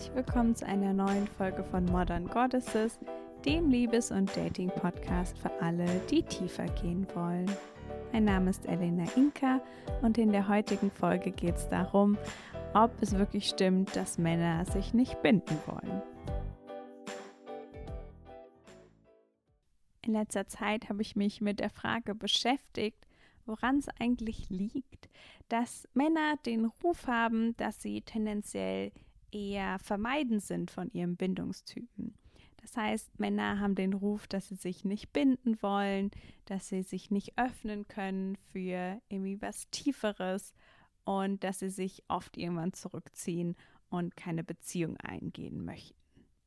Herzlich willkommen zu einer neuen Folge von Modern Goddesses, dem Liebes- und Dating-Podcast für alle, die tiefer gehen wollen. Mein Name ist Elena Inka und in der heutigen Folge geht es darum, ob es wirklich stimmt, dass Männer sich nicht binden wollen. In letzter Zeit habe ich mich mit der Frage beschäftigt, woran es eigentlich liegt, dass Männer den Ruf haben, dass sie tendenziell eher vermeidend sind von ihrem Bindungstypen. Das heißt, Männer haben den Ruf, dass sie sich nicht binden wollen, dass sie sich nicht öffnen können für irgendwie was Tieferes und dass sie sich oft irgendwann zurückziehen und keine Beziehung eingehen möchten.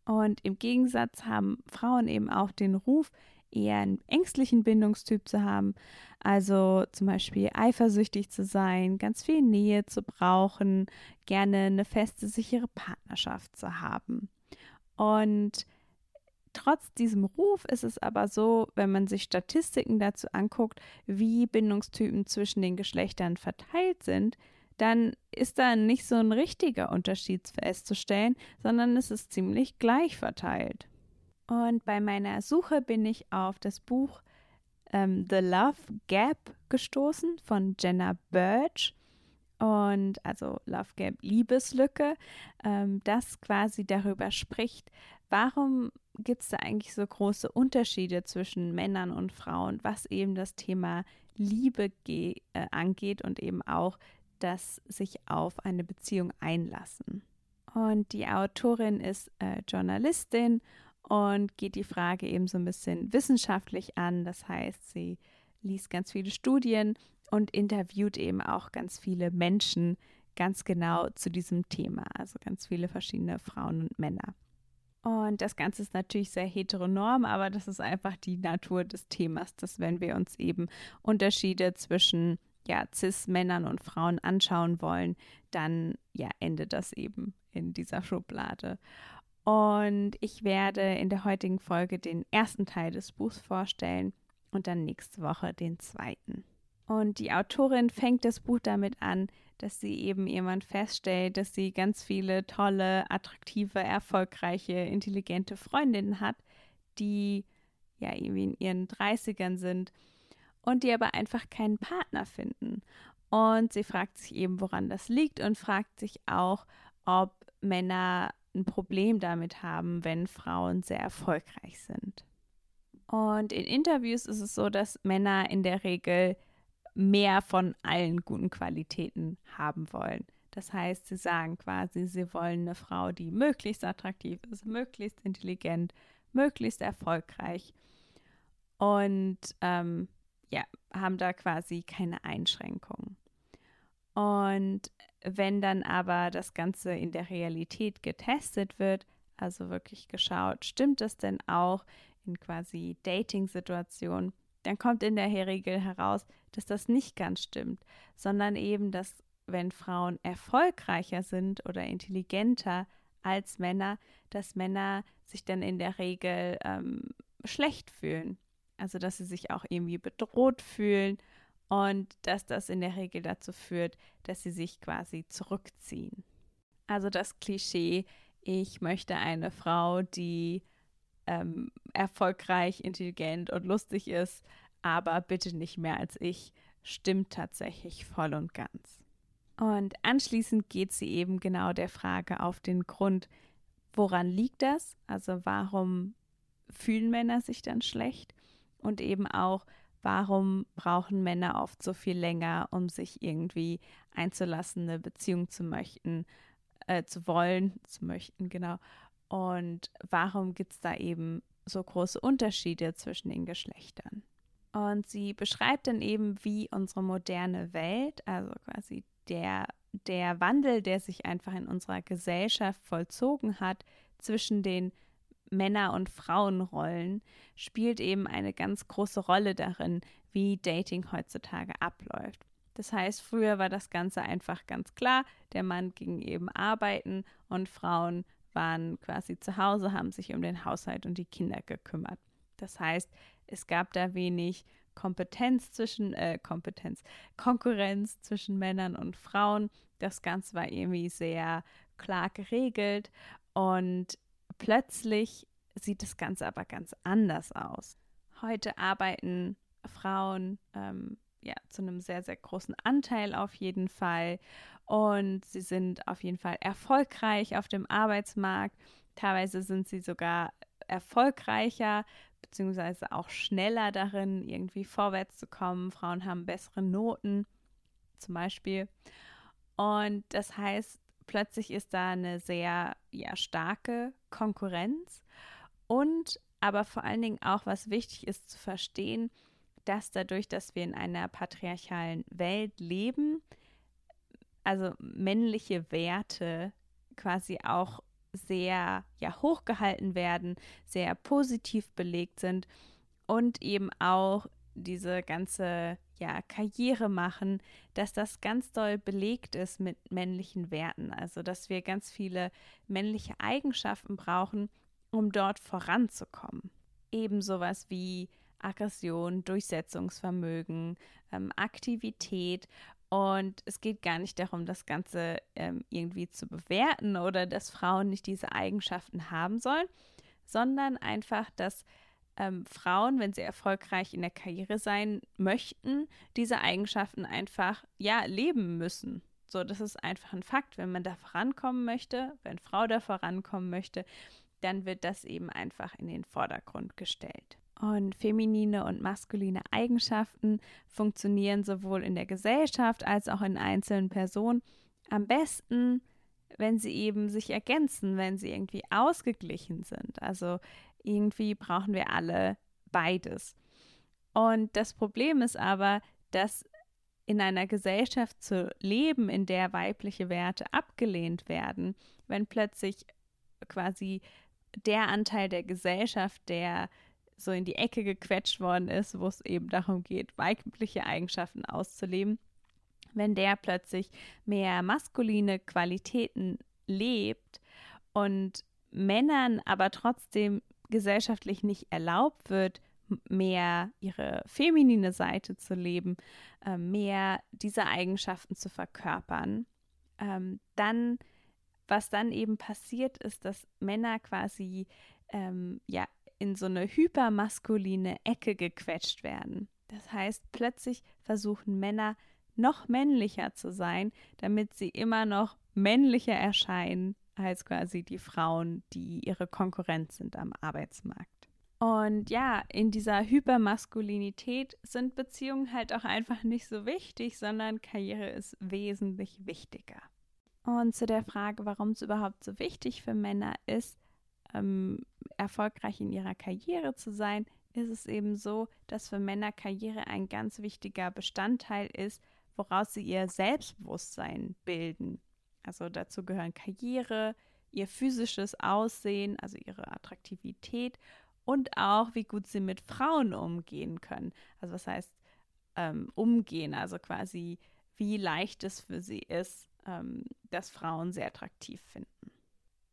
Und im Gegensatz haben Frauen eben auch den Ruf, eher einen ängstlichen Bindungstyp zu haben, also zum Beispiel eifersüchtig zu sein, ganz viel Nähe zu brauchen, gerne eine feste, sichere Partnerschaft zu haben. Und trotz diesem Ruf ist es aber so, wenn man sich Statistiken dazu anguckt, wie Bindungstypen zwischen den Geschlechtern verteilt sind, dann ist da nicht so ein richtiger Unterschied festzustellen, sondern es ist ziemlich gleich verteilt. Und bei meiner Suche bin ich auf das Buch ähm, The Love Gap gestoßen von Jenna Birch. Und also Love Gap Liebeslücke, ähm, das quasi darüber spricht, warum gibt es da eigentlich so große Unterschiede zwischen Männern und Frauen, was eben das Thema Liebe äh, angeht und eben auch das sich auf eine Beziehung einlassen. Und die Autorin ist äh, Journalistin und geht die Frage eben so ein bisschen wissenschaftlich an. Das heißt, sie liest ganz viele Studien und interviewt eben auch ganz viele Menschen ganz genau zu diesem Thema, also ganz viele verschiedene Frauen und Männer. Und das Ganze ist natürlich sehr heteronorm, aber das ist einfach die Natur des Themas, dass wenn wir uns eben Unterschiede zwischen ja, Cis-Männern und Frauen anschauen wollen, dann ja, endet das eben in dieser Schublade. Und ich werde in der heutigen Folge den ersten Teil des Buchs vorstellen und dann nächste Woche den zweiten. Und die Autorin fängt das Buch damit an, dass sie eben jemand feststellt, dass sie ganz viele tolle, attraktive, erfolgreiche, intelligente Freundinnen hat, die ja irgendwie in ihren 30ern sind und die aber einfach keinen Partner finden. Und sie fragt sich eben, woran das liegt und fragt sich auch, ob Männer ein Problem damit haben, wenn Frauen sehr erfolgreich sind. Und in Interviews ist es so, dass Männer in der Regel mehr von allen guten Qualitäten haben wollen. Das heißt, sie sagen quasi, sie wollen eine Frau, die möglichst attraktiv ist, möglichst intelligent, möglichst erfolgreich und ähm, ja, haben da quasi keine Einschränkungen. Und wenn dann aber das Ganze in der Realität getestet wird, also wirklich geschaut, stimmt es denn auch in quasi Dating-Situationen, dann kommt in der Regel heraus, dass das nicht ganz stimmt, sondern eben, dass wenn Frauen erfolgreicher sind oder intelligenter als Männer, dass Männer sich dann in der Regel ähm, schlecht fühlen. Also dass sie sich auch irgendwie bedroht fühlen und dass das in der Regel dazu führt, dass sie sich quasi zurückziehen. Also das Klischee, ich möchte eine Frau, die ähm, erfolgreich, intelligent und lustig ist, aber bitte nicht mehr als ich, stimmt tatsächlich voll und ganz. Und anschließend geht sie eben genau der Frage auf den Grund, woran liegt das? Also warum fühlen Männer sich dann schlecht? Und eben auch, warum brauchen Männer oft so viel länger, um sich irgendwie einzulassen, eine Beziehung zu möchten, äh, zu wollen, zu möchten, genau. Und warum gibt es da eben so große Unterschiede zwischen den Geschlechtern? Und sie beschreibt dann eben, wie unsere moderne Welt, also quasi der, der Wandel, der sich einfach in unserer Gesellschaft vollzogen hat zwischen den Männer- und Frauenrollen spielt eben eine ganz große Rolle darin, wie Dating heutzutage abläuft. Das heißt, früher war das Ganze einfach ganz klar, der Mann ging eben arbeiten und Frauen waren quasi zu Hause, haben sich um den Haushalt und die Kinder gekümmert. Das heißt, es gab da wenig Kompetenz zwischen, äh, Kompetenz, Konkurrenz zwischen Männern und Frauen. Das Ganze war irgendwie sehr klar geregelt Und plötzlich sieht das Ganze aber ganz anders aus. Heute arbeiten Frauen ähm, ja zu einem sehr, sehr großen Anteil auf jeden Fall. Und sie sind auf jeden Fall erfolgreich auf dem Arbeitsmarkt. Teilweise sind sie sogar erfolgreicher beziehungsweise auch schneller darin, irgendwie vorwärts zu kommen. Frauen haben bessere Noten zum Beispiel. Und das heißt, plötzlich ist da eine sehr ja, starke Konkurrenz. Und aber vor allen Dingen auch, was wichtig ist zu verstehen, dass dadurch, dass wir in einer patriarchalen Welt leben, also männliche Werte quasi auch sehr ja hochgehalten werden, sehr positiv belegt sind und eben auch diese ganze ja Karriere machen, dass das ganz doll belegt ist mit männlichen Werten, also dass wir ganz viele männliche Eigenschaften brauchen, um dort voranzukommen. Eben sowas wie Aggression, Durchsetzungsvermögen, ähm, Aktivität. Und es geht gar nicht darum, das Ganze ähm, irgendwie zu bewerten oder dass Frauen nicht diese Eigenschaften haben sollen, sondern einfach, dass ähm, Frauen, wenn sie erfolgreich in der Karriere sein möchten, diese Eigenschaften einfach ja leben müssen. So, das ist einfach ein Fakt. Wenn man da vorankommen möchte, wenn Frau da vorankommen möchte, dann wird das eben einfach in den Vordergrund gestellt. Und feminine und maskuline Eigenschaften funktionieren sowohl in der Gesellschaft als auch in einzelnen Personen am besten, wenn sie eben sich ergänzen, wenn sie irgendwie ausgeglichen sind. Also irgendwie brauchen wir alle beides. Und das Problem ist aber, dass in einer Gesellschaft zu leben, in der weibliche Werte abgelehnt werden, wenn plötzlich quasi der Anteil der Gesellschaft, der so in die Ecke gequetscht worden ist, wo es eben darum geht, weibliche Eigenschaften auszuleben, wenn der plötzlich mehr maskuline Qualitäten lebt und Männern aber trotzdem gesellschaftlich nicht erlaubt wird, mehr ihre feminine Seite zu leben, äh, mehr diese Eigenschaften zu verkörpern, ähm, dann, was dann eben passiert ist, dass Männer quasi ähm, ja in so eine hypermaskuline Ecke gequetscht werden. Das heißt, plötzlich versuchen Männer noch männlicher zu sein, damit sie immer noch männlicher erscheinen als quasi die Frauen, die ihre Konkurrenz sind am Arbeitsmarkt. Und ja, in dieser Hypermaskulinität sind Beziehungen halt auch einfach nicht so wichtig, sondern Karriere ist wesentlich wichtiger. Und zu der Frage, warum es überhaupt so wichtig für Männer ist, ähm, erfolgreich in ihrer Karriere zu sein, ist es eben so, dass für Männer Karriere ein ganz wichtiger Bestandteil ist, woraus sie ihr Selbstbewusstsein bilden. Also dazu gehören Karriere, ihr physisches Aussehen, also ihre Attraktivität und auch, wie gut sie mit Frauen umgehen können. Also was heißt ähm, umgehen, also quasi, wie leicht es für sie ist, ähm, dass Frauen sehr attraktiv finden.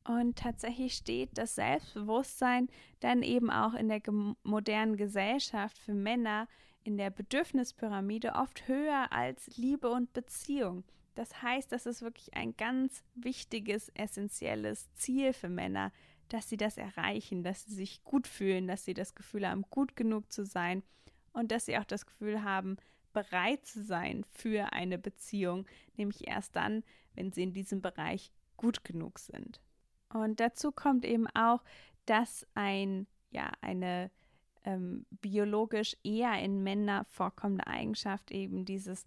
Und tatsächlich steht das Selbstbewusstsein dann eben auch in der modernen Gesellschaft für Männer in der Bedürfnispyramide oft höher als Liebe und Beziehung. Das heißt, das ist wirklich ein ganz wichtiges, essentielles Ziel für Männer, dass sie das erreichen, dass sie sich gut fühlen, dass sie das Gefühl haben, gut genug zu sein und dass sie auch das Gefühl haben, bereit zu sein für eine Beziehung, nämlich erst dann, wenn sie in diesem Bereich gut genug sind. Und dazu kommt eben auch, dass ein, ja, eine ähm, biologisch eher in Männern vorkommende Eigenschaft eben dieses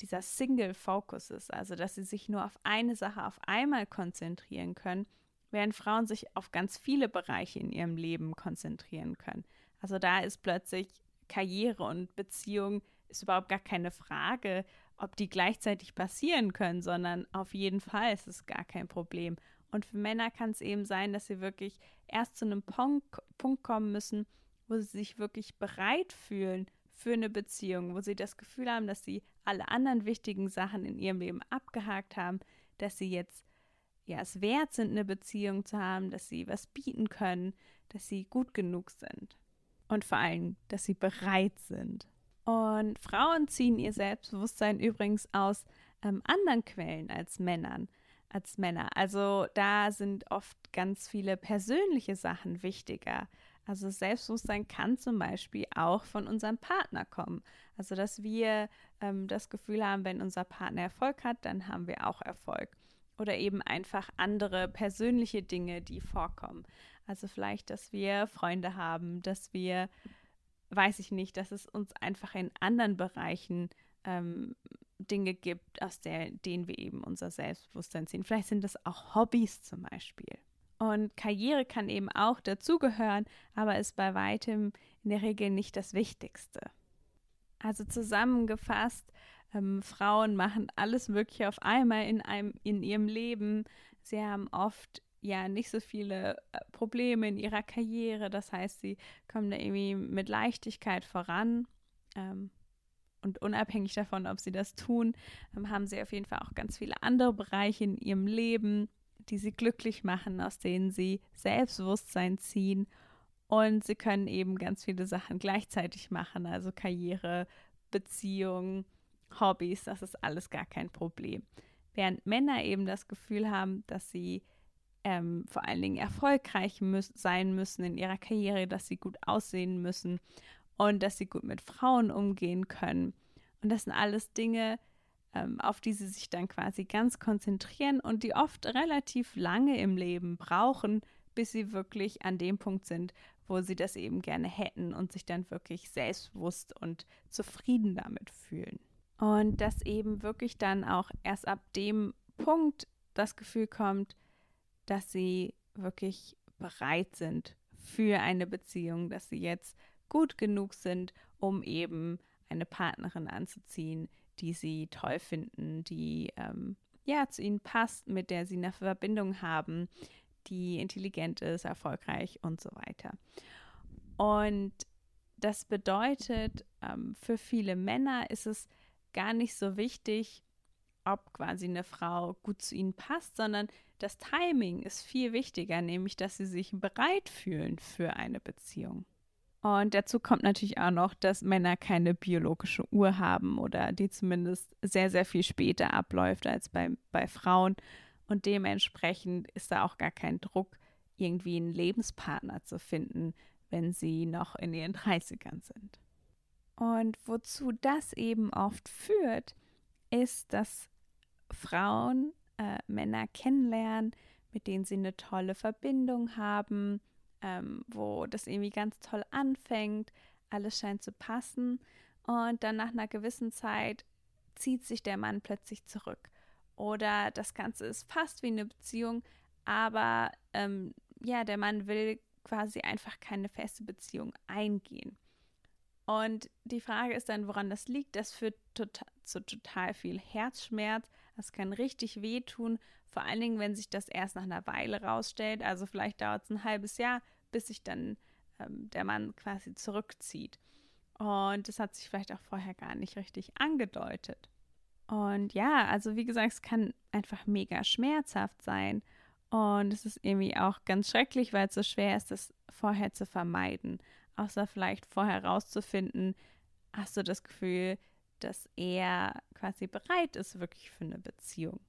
dieser Single Focus ist, also dass sie sich nur auf eine Sache auf einmal konzentrieren können, während Frauen sich auf ganz viele Bereiche in ihrem Leben konzentrieren können. Also da ist plötzlich Karriere und Beziehung ist überhaupt gar keine Frage, ob die gleichzeitig passieren können, sondern auf jeden Fall ist es gar kein Problem. Und für Männer kann es eben sein, dass sie wirklich erst zu einem Punkt kommen müssen, wo sie sich wirklich bereit fühlen für eine Beziehung, wo sie das Gefühl haben, dass sie alle anderen wichtigen Sachen in ihrem Leben abgehakt haben, dass sie jetzt ja es wert sind, eine Beziehung zu haben, dass sie was bieten können, dass sie gut genug sind und vor allem, dass sie bereit sind. Und Frauen ziehen ihr Selbstbewusstsein übrigens aus ähm, anderen Quellen als Männern. als Männer. Also da sind oft ganz viele persönliche Sachen wichtiger. Also Selbstbewusstsein kann zum Beispiel auch von unserem Partner kommen. Also dass wir ähm, das Gefühl haben, wenn unser Partner Erfolg hat, dann haben wir auch Erfolg. Oder eben einfach andere persönliche Dinge, die vorkommen. Also vielleicht, dass wir Freunde haben, dass wir, weiß ich nicht, dass es uns einfach in anderen Bereichen ähm, Dinge gibt, aus der, denen wir eben unser Selbstbewusstsein ziehen. Vielleicht sind das auch Hobbys zum Beispiel. Und Karriere kann eben auch dazugehören, aber ist bei weitem in der Regel nicht das Wichtigste. Also zusammengefasst, ähm, Frauen machen alles Mögliche auf einmal in, einem, in ihrem Leben. Sie haben oft ja nicht so viele äh, Probleme in ihrer Karriere. Das heißt, sie kommen da irgendwie mit Leichtigkeit voran. Ähm, und unabhängig davon, ob sie das tun, ähm, haben sie auf jeden Fall auch ganz viele andere Bereiche in ihrem Leben, die sie glücklich machen, aus denen sie Selbstbewusstsein ziehen und sie können eben ganz viele Sachen gleichzeitig machen, also Karriere, Beziehungen, Hobbys, das ist alles gar kein Problem. Während Männer eben das Gefühl haben, dass sie ähm, vor allen Dingen erfolgreich müß sein müssen in ihrer Karriere, dass sie gut aussehen müssen und dass sie gut mit Frauen umgehen können. Und das sind alles Dinge, ähm, auf die sie sich dann quasi ganz konzentrieren und die oft relativ lange im Leben brauchen, bis sie wirklich an dem Punkt sind, wo sie das eben gerne hätten und sich dann wirklich selbstbewusst und zufrieden damit fühlen. Und dass eben wirklich dann auch erst ab dem Punkt das Gefühl kommt, dass sie wirklich bereit sind für eine Beziehung, dass sie jetzt gut genug sind, um eben eine Partnerin anzuziehen, die sie toll finden, die ähm, ja zu ihnen passt, mit der sie eine Verbindung haben, die intelligent ist, erfolgreich und so weiter. Und das bedeutet, ähm, für viele Männer ist es gar nicht so wichtig, ob quasi eine Frau gut zu ihnen passt, sondern das Timing ist viel wichtiger, nämlich dass sie sich bereit fühlen für eine Beziehung. Und dazu kommt natürlich auch noch, dass Männer keine biologische Uhr haben oder die zumindest sehr, sehr viel später abläuft als bei, bei Frauen. Und dementsprechend ist da auch gar kein Druck, irgendwie einen Lebenspartner zu finden, wenn sie noch in ihren 30ern sind. Und wozu das eben oft führt, ist, dass Frauen äh, Männer kennenlernen, mit denen sie eine tolle Verbindung haben, ähm, wo das irgendwie ganz toll anfängt, alles scheint zu passen und dann nach einer gewissen Zeit zieht sich der Mann plötzlich zurück oder das Ganze ist fast wie eine Beziehung, aber ähm, ja, der Mann will quasi einfach keine feste Beziehung eingehen. Und die Frage ist dann, woran das liegt. Das führt total, zu total viel Herzschmerz. Das kann richtig wehtun, vor allen Dingen, wenn sich das erst nach einer Weile rausstellt. Also vielleicht dauert es ein halbes Jahr, bis sich dann ähm, der Mann quasi zurückzieht. Und das hat sich vielleicht auch vorher gar nicht richtig angedeutet. Und ja, also wie gesagt, es kann einfach mega schmerzhaft sein. Und es ist irgendwie auch ganz schrecklich, weil es so schwer ist, das vorher zu vermeiden. Außer vielleicht vorher rauszufinden, hast du das Gefühl, dass er quasi bereit ist, wirklich für eine Beziehung.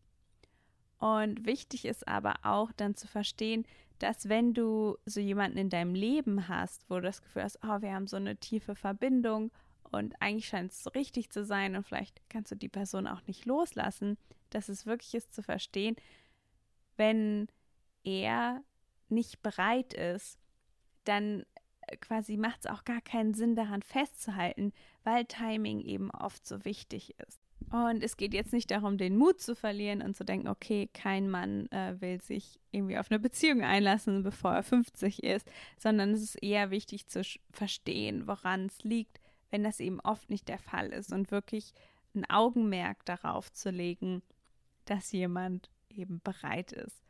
Und wichtig ist aber auch dann zu verstehen, dass wenn du so jemanden in deinem Leben hast, wo du das Gefühl hast, oh, wir haben so eine tiefe Verbindung und eigentlich scheint es so richtig zu sein und vielleicht kannst du die Person auch nicht loslassen, dass es wirklich ist zu verstehen, wenn er nicht bereit ist, dann quasi macht es auch gar keinen Sinn daran festzuhalten, weil Timing eben oft so wichtig ist. Und es geht jetzt nicht darum, den Mut zu verlieren und zu denken, okay, kein Mann äh, will sich irgendwie auf eine Beziehung einlassen, bevor er 50 ist, sondern es ist eher wichtig zu verstehen, woran es liegt, wenn das eben oft nicht der Fall ist und wirklich ein Augenmerk darauf zu legen, dass jemand eben bereit ist.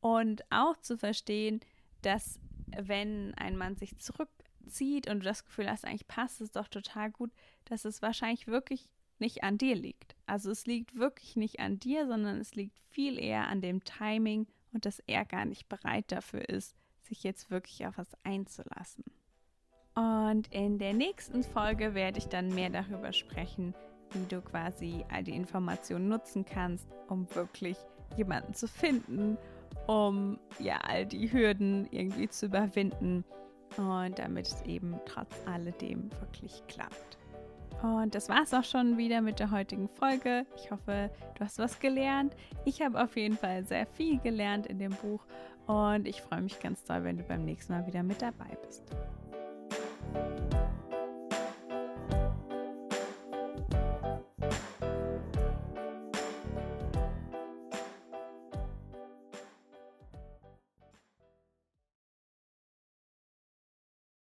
Und auch zu verstehen, dass wenn ein Mann sich zurückzieht und du das Gefühl hast, eigentlich passt es doch total gut, dass es wahrscheinlich wirklich nicht an dir liegt. Also es liegt wirklich nicht an dir, sondern es liegt viel eher an dem Timing und dass er gar nicht bereit dafür ist, sich jetzt wirklich auf was einzulassen. Und in der nächsten Folge werde ich dann mehr darüber sprechen, wie du quasi all die Informationen nutzen kannst, um wirklich jemanden zu finden, um ja all die Hürden irgendwie zu überwinden und damit es eben trotz alledem wirklich klappt. Und das war es auch schon wieder mit der heutigen Folge. Ich hoffe, du hast was gelernt. Ich habe auf jeden Fall sehr viel gelernt in dem Buch und ich freue mich ganz doll, wenn du beim nächsten Mal wieder mit dabei bist.